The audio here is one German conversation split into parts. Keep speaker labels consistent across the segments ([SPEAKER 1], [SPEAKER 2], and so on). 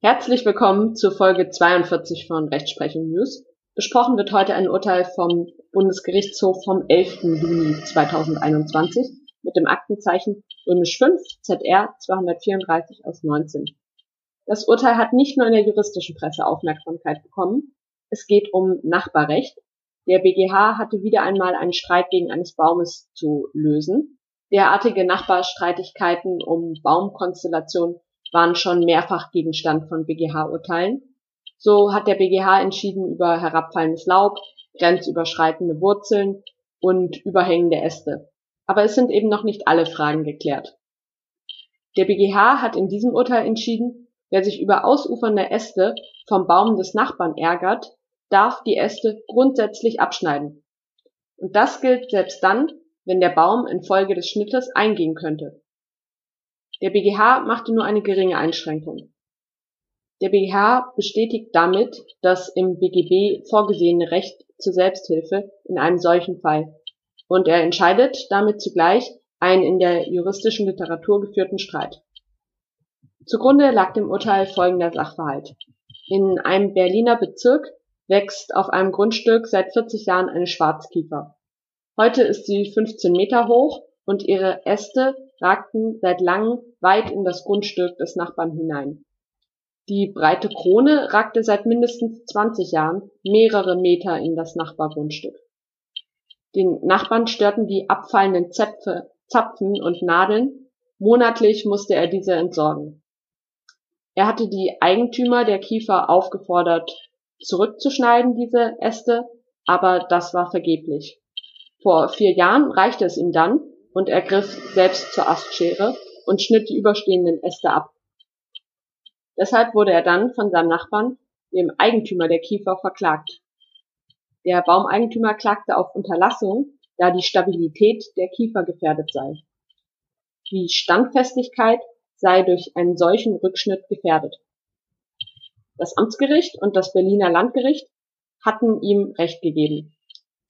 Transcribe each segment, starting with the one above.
[SPEAKER 1] Herzlich willkommen zu Folge 42 von Rechtsprechung News. Besprochen wird heute ein Urteil vom Bundesgerichtshof vom 11. Juni 2021 mit dem Aktenzeichen römisch 5 ZR 234 aus 19. Das Urteil hat nicht nur in der juristischen Presse Aufmerksamkeit bekommen. Es geht um Nachbarrecht. Der BGH hatte wieder einmal einen Streit gegen eines Baumes zu lösen. Derartige Nachbarstreitigkeiten um Baumkonstellationen waren schon mehrfach Gegenstand von BGH-Urteilen. So hat der BGH entschieden über herabfallendes Laub, grenzüberschreitende Wurzeln und überhängende Äste. Aber es sind eben noch nicht alle Fragen geklärt. Der BGH hat in diesem Urteil entschieden, wer sich über ausufernde Äste vom Baum des Nachbarn ärgert, darf die Äste grundsätzlich abschneiden. Und das gilt selbst dann, wenn der Baum infolge des Schnittes eingehen könnte. Der BGH machte nur eine geringe Einschränkung. Der BGH bestätigt damit das im BGB vorgesehene Recht zur Selbsthilfe in einem solchen Fall und er entscheidet damit zugleich einen in der juristischen Literatur geführten Streit. Zugrunde lag dem Urteil folgender Sachverhalt. In einem Berliner Bezirk wächst auf einem Grundstück seit 40 Jahren eine Schwarzkiefer. Heute ist sie 15 Meter hoch und ihre Äste ragten seit langem weit in das Grundstück des Nachbarn hinein. Die breite Krone ragte seit mindestens 20 Jahren mehrere Meter in das Nachbargrundstück. Den Nachbarn störten die abfallenden Zäpfe, Zapfen und Nadeln. Monatlich musste er diese entsorgen. Er hatte die Eigentümer der Kiefer aufgefordert, zurückzuschneiden, diese Äste, aber das war vergeblich. Vor vier Jahren reichte es ihm dann, und er griff selbst zur Astschere und schnitt die überstehenden Äste ab. Deshalb wurde er dann von seinem Nachbarn, dem Eigentümer der Kiefer, verklagt. Der Baumeigentümer klagte auf Unterlassung, da die Stabilität der Kiefer gefährdet sei. Die Standfestigkeit sei durch einen solchen Rückschnitt gefährdet. Das Amtsgericht und das Berliner Landgericht hatten ihm Recht gegeben.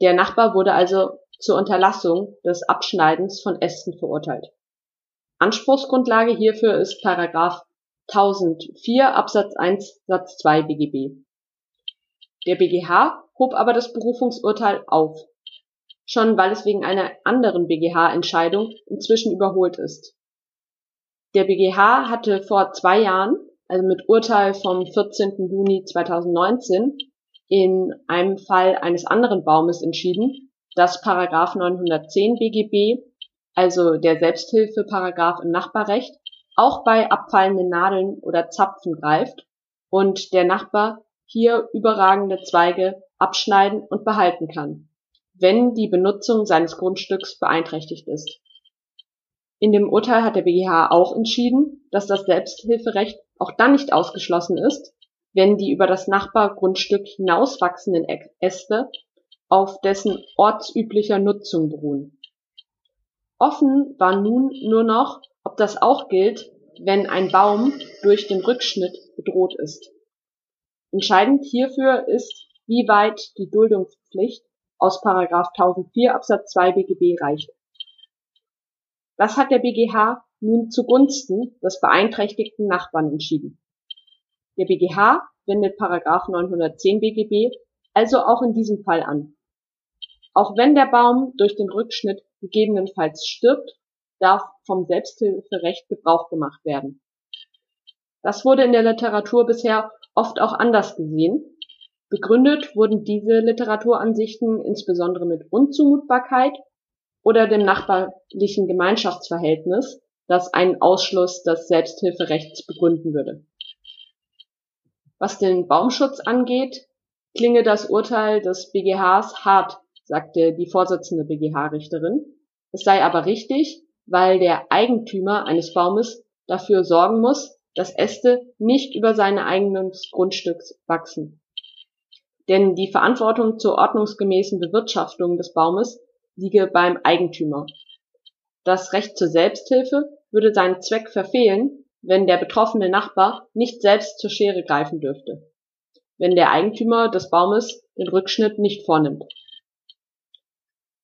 [SPEAKER 1] Der Nachbar wurde also zur Unterlassung des Abschneidens von Ästen verurteilt. Anspruchsgrundlage hierfür ist Paragraph 1004 Absatz 1 Satz 2 BGB. Der BGH hob aber das Berufungsurteil auf, schon weil es wegen einer anderen BGH-Entscheidung inzwischen überholt ist. Der BGH hatte vor zwei Jahren, also mit Urteil vom 14. Juni 2019, in einem Fall eines anderen Baumes entschieden, dass Paragraph 910 BGB, also der Selbsthilfeparagraph im Nachbarrecht, auch bei abfallenden Nadeln oder Zapfen greift und der Nachbar hier überragende Zweige abschneiden und behalten kann, wenn die Benutzung seines Grundstücks beeinträchtigt ist. In dem Urteil hat der BGH auch entschieden, dass das Selbsthilferecht auch dann nicht ausgeschlossen ist, wenn die über das Nachbargrundstück hinauswachsenden Äste auf dessen ortsüblicher Nutzung beruhen. Offen war nun nur noch, ob das auch gilt, wenn ein Baum durch den Rückschnitt bedroht ist. Entscheidend hierfür ist, wie weit die Duldungspflicht aus 1004 Absatz 2 BGB reicht. Das hat der BGH nun zugunsten des beeinträchtigten Nachbarn entschieden. Der BGH wendet 910 BGB also auch in diesem Fall an. Auch wenn der Baum durch den Rückschnitt gegebenenfalls stirbt, darf vom Selbsthilferecht Gebrauch gemacht werden. Das wurde in der Literatur bisher oft auch anders gesehen. Begründet wurden diese Literaturansichten insbesondere mit Unzumutbarkeit oder dem nachbarlichen Gemeinschaftsverhältnis, das einen Ausschluss des Selbsthilferechts begründen würde. Was den Baumschutz angeht, klinge das Urteil des BGHs hart sagte die Vorsitzende BGH-Richterin. Es sei aber richtig, weil der Eigentümer eines Baumes dafür sorgen muss, dass Äste nicht über seine eigenen Grundstücks wachsen. Denn die Verantwortung zur ordnungsgemäßen Bewirtschaftung des Baumes liege beim Eigentümer. Das Recht zur Selbsthilfe würde seinen Zweck verfehlen, wenn der betroffene Nachbar nicht selbst zur Schere greifen dürfte, wenn der Eigentümer des Baumes den Rückschnitt nicht vornimmt.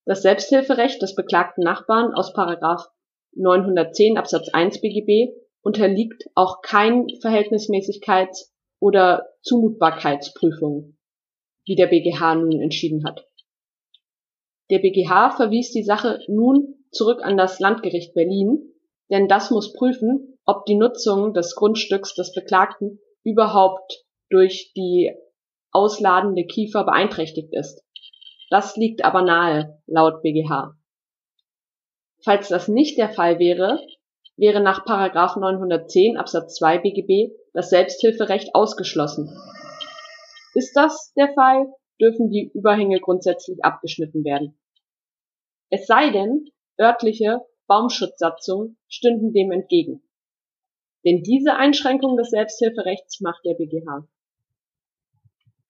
[SPEAKER 1] Das Selbsthilferecht des beklagten Nachbarn aus § 910 Absatz 1 BGB unterliegt auch kein Verhältnismäßigkeits- oder Zumutbarkeitsprüfung, wie der BGH nun entschieden hat. Der BGH verwies die Sache nun zurück an das Landgericht Berlin, denn das muss prüfen, ob die Nutzung des Grundstücks des Beklagten überhaupt durch die ausladende Kiefer beeinträchtigt ist. Das liegt aber nahe, laut BGH. Falls das nicht der Fall wäre, wäre nach 910 Absatz 2 BGB das Selbsthilferecht ausgeschlossen. Ist das der Fall, dürfen die Überhänge grundsätzlich abgeschnitten werden. Es sei denn, örtliche Baumschutzsatzungen stünden dem entgegen. Denn diese Einschränkung des Selbsthilferechts macht der BGH.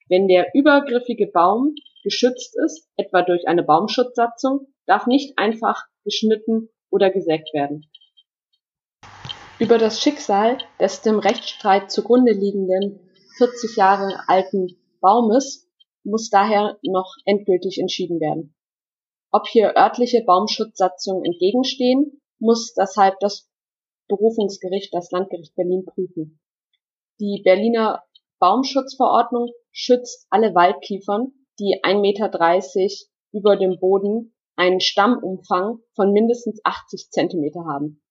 [SPEAKER 1] Wenn der übergriffige Baum geschützt ist, etwa durch eine Baumschutzsatzung, darf nicht einfach geschnitten oder gesägt werden. Über das Schicksal des dem Rechtsstreit zugrunde liegenden 40 Jahre alten Baumes muss daher noch endgültig entschieden werden. Ob hier örtliche Baumschutzsatzungen entgegenstehen, muss deshalb das Berufungsgericht, das Landgericht Berlin prüfen. Die Berliner Baumschutzverordnung schützt alle Waldkiefern, die 1,30 Meter über dem Boden einen Stammumfang von mindestens 80 Zentimeter haben.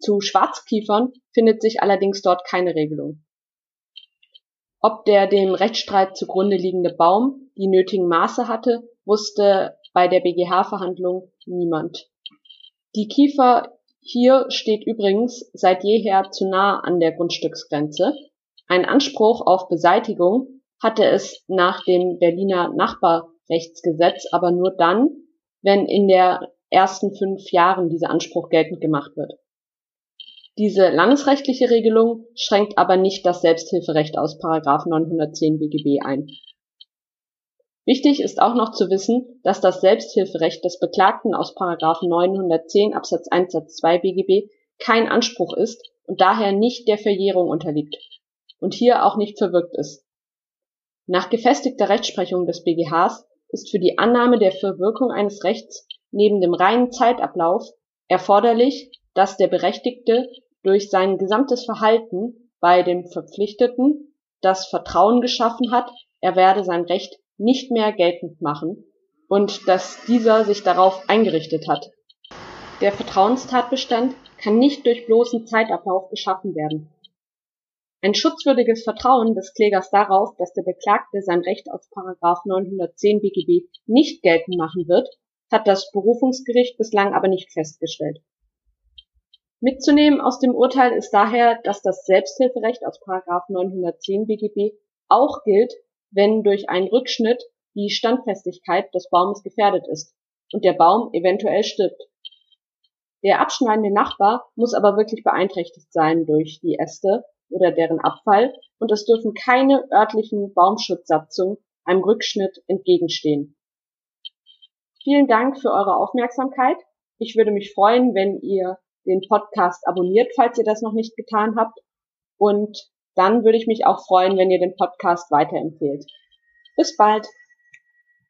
[SPEAKER 1] Zu Schwarzkiefern findet sich allerdings dort keine Regelung. Ob der dem Rechtsstreit zugrunde liegende Baum die nötigen Maße hatte, wusste bei der BGH-Verhandlung niemand. Die Kiefer hier steht übrigens seit jeher zu nah an der Grundstücksgrenze. Ein Anspruch auf Beseitigung hatte es nach dem Berliner Nachbarrechtsgesetz aber nur dann, wenn in der ersten fünf Jahren dieser Anspruch geltend gemacht wird. Diese landesrechtliche Regelung schränkt aber nicht das Selbsthilferecht aus 910 BGB ein. Wichtig ist auch noch zu wissen, dass das Selbsthilferecht des Beklagten aus 910 Absatz 1 Satz 2 BGB kein Anspruch ist und daher nicht der Verjährung unterliegt und hier auch nicht verwirkt ist. Nach gefestigter Rechtsprechung des BGHs ist für die Annahme der Verwirkung eines Rechts neben dem reinen Zeitablauf erforderlich, dass der Berechtigte durch sein gesamtes Verhalten bei dem Verpflichteten das Vertrauen geschaffen hat, er werde sein Recht nicht mehr geltend machen und dass dieser sich darauf eingerichtet hat. Der Vertrauenstatbestand kann nicht durch bloßen Zeitablauf geschaffen werden. Ein schutzwürdiges Vertrauen des Klägers darauf, dass der Beklagte sein Recht aus 910 BGB nicht geltend machen wird, hat das Berufungsgericht bislang aber nicht festgestellt. Mitzunehmen aus dem Urteil ist daher, dass das Selbsthilferecht aus 910 BGB auch gilt, wenn durch einen Rückschnitt die Standfestigkeit des Baumes gefährdet ist und der Baum eventuell stirbt. Der abschneidende Nachbar muss aber wirklich beeinträchtigt sein durch die Äste oder deren Abfall und es dürfen keine örtlichen Baumschutzsatzungen einem Rückschnitt entgegenstehen. Vielen Dank für eure Aufmerksamkeit. Ich würde mich freuen, wenn ihr den Podcast abonniert, falls ihr das noch nicht getan habt. Und dann würde ich mich auch freuen, wenn ihr den Podcast weiterempfehlt. Bis bald!